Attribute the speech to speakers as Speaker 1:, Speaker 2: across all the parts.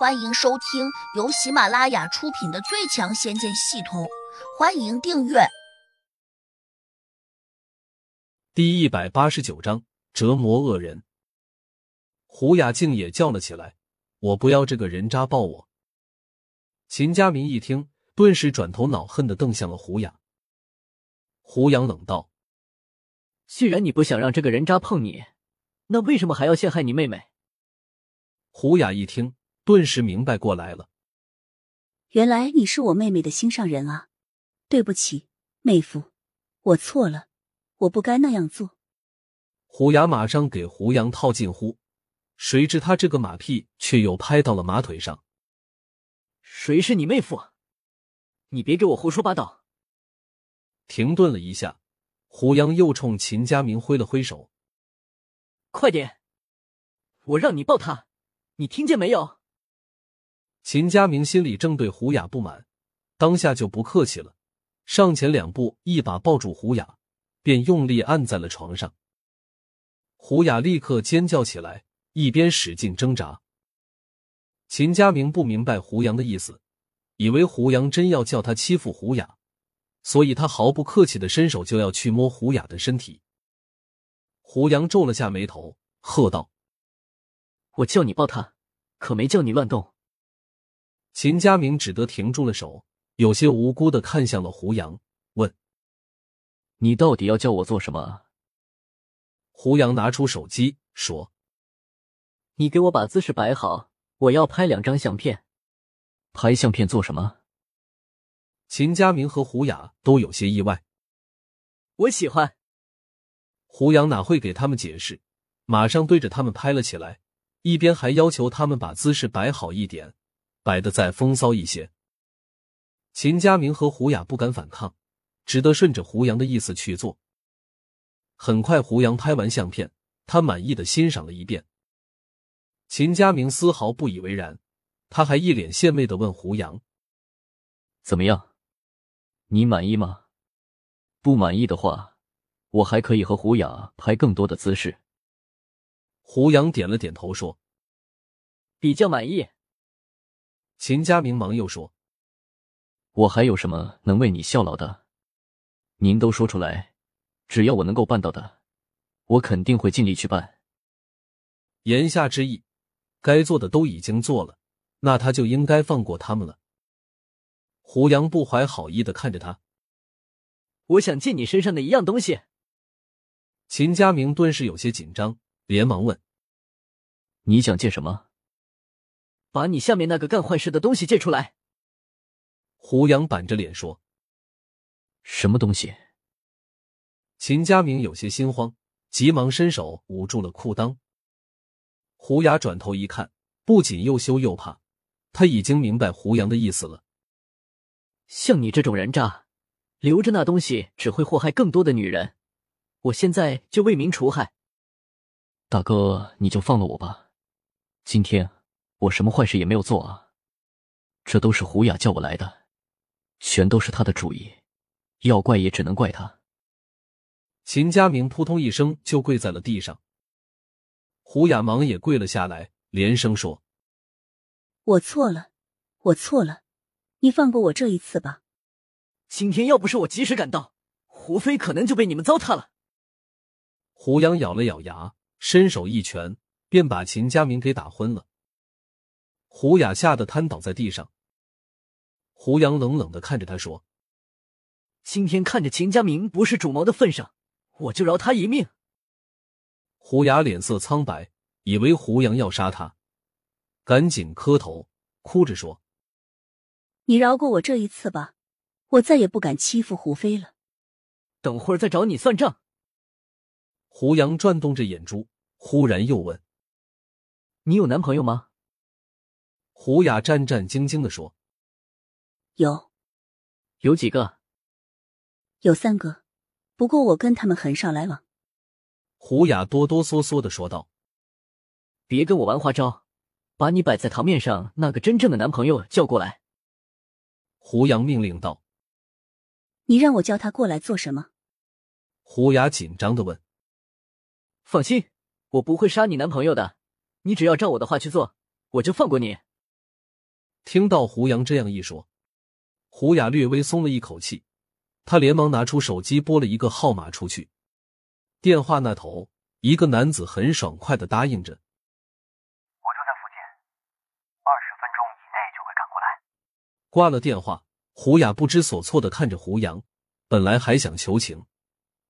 Speaker 1: 欢迎收听由喜马拉雅出品的《最强仙剑系统》，欢迎订阅。
Speaker 2: 第一百八十九章折磨恶人。胡雅静也叫了起来：“我不要这个人渣抱我！”秦佳明一听，顿时转头恼恨的瞪向了胡雅。胡杨冷道：“
Speaker 3: 既然你不想让这个人渣碰你，那为什么还要陷害你妹妹？”
Speaker 2: 胡雅一听。顿时明白过来了，
Speaker 4: 原来你是我妹妹的心上人啊！对不起，妹夫，我错了，我不该那样做。
Speaker 2: 虎牙马上给胡杨套近乎，谁知他这个马屁却又拍到了马腿上。
Speaker 3: 谁是你妹夫？你别给我胡说八道！
Speaker 2: 停顿了一下，胡杨又冲秦家明挥了挥手：“
Speaker 3: 快点，我让你抱他，你听见没有？”
Speaker 2: 秦家明心里正对胡雅不满，当下就不客气了，上前两步，一把抱住胡雅，便用力按在了床上。胡雅立刻尖叫起来，一边使劲挣扎。秦家明不明白胡杨的意思，以为胡杨真要叫他欺负胡雅，所以他毫不客气的伸手就要去摸胡雅的身体。胡杨皱了下眉头，喝道：“
Speaker 3: 我叫你抱他，可没叫你乱动。”
Speaker 2: 秦家明只得停住了手，有些无辜的看向了胡杨，问：“
Speaker 3: 你到底要叫我做什么？”
Speaker 2: 胡杨拿出手机说：“
Speaker 3: 你给我把姿势摆好，我要拍两张相片。”拍相片做什么？
Speaker 2: 秦家明和胡雅都有些意外。
Speaker 3: 我喜欢。
Speaker 2: 胡杨哪会给他们解释，马上对着他们拍了起来，一边还要求他们把姿势摆好一点。摆的再风骚一些。秦佳明和胡雅不敢反抗，只得顺着胡杨的意思去做。很快，胡杨拍完相片，他满意的欣赏了一遍。秦佳明丝毫不以为然，他还一脸献媚的问胡杨：“
Speaker 3: 怎么样？你满意吗？不满意的话，我还可以和胡雅拍更多的姿势。”
Speaker 2: 胡杨点了点头说：“
Speaker 3: 比较满意。”
Speaker 2: 秦家明忙又说：“
Speaker 3: 我还有什么能为你效劳的？您都说出来，只要我能够办到的，我肯定会尽力去办。”
Speaker 2: 言下之意，该做的都已经做了，那他就应该放过他们了。胡杨不怀好意的看着他：“
Speaker 3: 我想借你身上的一样东西。”
Speaker 2: 秦家明顿时有些紧张，连忙问：“
Speaker 3: 你想借什么？”把你下面那个干坏事的东西借出来。
Speaker 2: 胡杨板着脸说：“
Speaker 3: 什么东西？”
Speaker 2: 秦家明有些心慌，急忙伸手捂住了裤裆。胡雅转头一看，不仅又羞又怕，他已经明白胡杨的意思了。
Speaker 3: 像你这种人渣，留着那东西只会祸害更多的女人。我现在就为民除害。大哥，你就放了我吧。今天。我什么坏事也没有做啊！这都是胡雅叫我来的，全都是他的主意，要怪也只能怪他。
Speaker 2: 秦佳明扑通一声就跪在了地上，胡雅忙也跪了下来，连声说：“
Speaker 4: 我错了，我错了，你放过我这一次吧。”
Speaker 3: 今天要不是我及时赶到，胡飞可能就被你们糟蹋了。
Speaker 2: 胡杨咬了咬牙，伸手一拳便把秦佳明给打昏了。胡雅吓得瘫倒在地上。胡杨冷冷的看着他说：“
Speaker 3: 今天看着秦家明不是主谋的份上，我就饶他一命。”
Speaker 2: 胡雅脸色苍白，以为胡杨要杀他，赶紧磕头，哭着说：“
Speaker 4: 你饶过我这一次吧，我再也不敢欺负胡飞了。
Speaker 3: 等会儿再找你算账。”
Speaker 2: 胡杨转动着眼珠，忽然又问：“
Speaker 3: 你有男朋友吗？”
Speaker 2: 胡雅战战兢兢的说：“
Speaker 4: 有，
Speaker 3: 有几个？
Speaker 4: 有三个，不过我跟他们很少来往。”
Speaker 2: 胡雅哆哆嗦嗦的说道：“
Speaker 3: 别跟我玩花招，把你摆在堂面上那个真正的男朋友叫过来。”
Speaker 2: 胡杨命令道：“
Speaker 4: 你让我叫他过来做什么？”
Speaker 2: 胡雅紧张的问：“
Speaker 3: 放心，我不会杀你男朋友的，你只要照我的话去做，我就放过你。”
Speaker 2: 听到胡杨这样一说，胡雅略微松了一口气，他连忙拿出手机拨了一个号码出去。电话那头，一个男子很爽快的答应着：“
Speaker 5: 我就在附近，二十分钟以内就会赶过来。”
Speaker 2: 挂了电话，胡雅不知所措的看着胡杨，本来还想求情，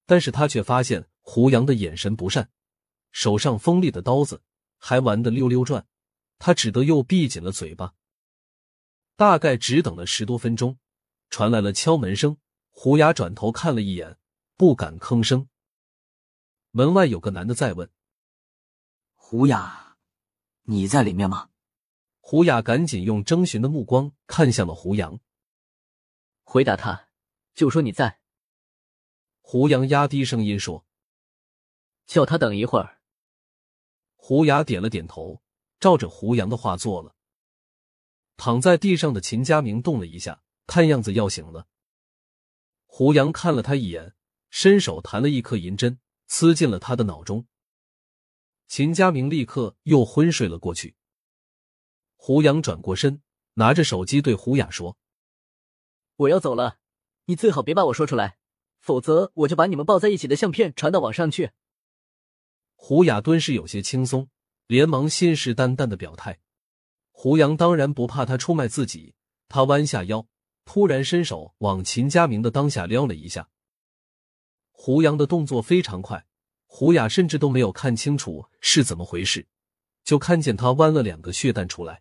Speaker 2: 但是他却发现胡杨的眼神不善，手上锋利的刀子还玩的溜溜转，他只得又闭紧了嘴巴。大概只等了十多分钟，传来了敲门声。胡雅转头看了一眼，不敢吭声。门外有个男的在问：“
Speaker 6: 胡雅，你在里面吗？”
Speaker 2: 胡雅赶紧用征询的目光看向了胡杨，
Speaker 3: 回答他：“就说你在。”
Speaker 2: 胡杨压低声音说：“
Speaker 3: 叫他等一会儿。”
Speaker 2: 胡雅点了点头，照着胡杨的话做了。躺在地上的秦家明动了一下，看样子要醒了。胡杨看了他一眼，伸手弹了一颗银针，刺进了他的脑中。秦家明立刻又昏睡了过去。胡杨转过身，拿着手机对胡雅说：“
Speaker 3: 我要走了，你最好别把我说出来，否则我就把你们抱在一起的相片传到网上去。”
Speaker 2: 胡雅顿时有些轻松，连忙信誓旦旦的表态。胡杨当然不怕他出卖自己，他弯下腰，突然伸手往秦家明的裆下撩了一下。胡杨的动作非常快，胡雅甚至都没有看清楚是怎么回事，就看见他弯了两个血蛋出来。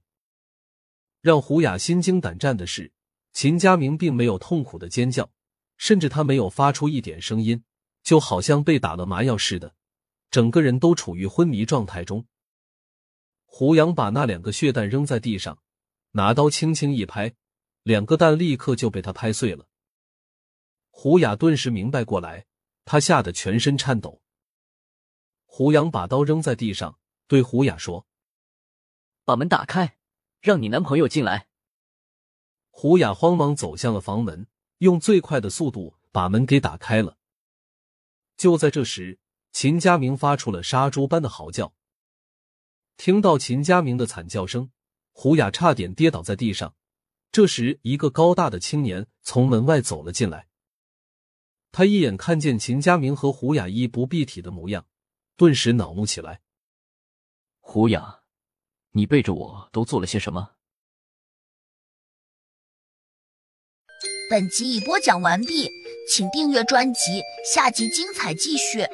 Speaker 2: 让胡雅心惊胆战的是，秦家明并没有痛苦的尖叫，甚至他没有发出一点声音，就好像被打了麻药似的，整个人都处于昏迷状态中。胡杨把那两个血蛋扔在地上，拿刀轻轻一拍，两个蛋立刻就被他拍碎了。胡雅顿时明白过来，他吓得全身颤抖。胡杨把刀扔在地上，对胡雅说：“
Speaker 3: 把门打开，让你男朋友进来。”
Speaker 2: 胡雅慌忙走向了房门，用最快的速度把门给打开了。就在这时，秦家明发出了杀猪般的嚎叫。听到秦家明的惨叫声，胡雅差点跌倒在地上。这时，一个高大的青年从门外走了进来。他一眼看见秦家明和胡雅衣不蔽体的模样，顿时恼怒起来：“
Speaker 3: 胡雅，你背着我都做了些什么？”
Speaker 1: 本集已播讲完毕，请订阅专辑，下集精彩继续。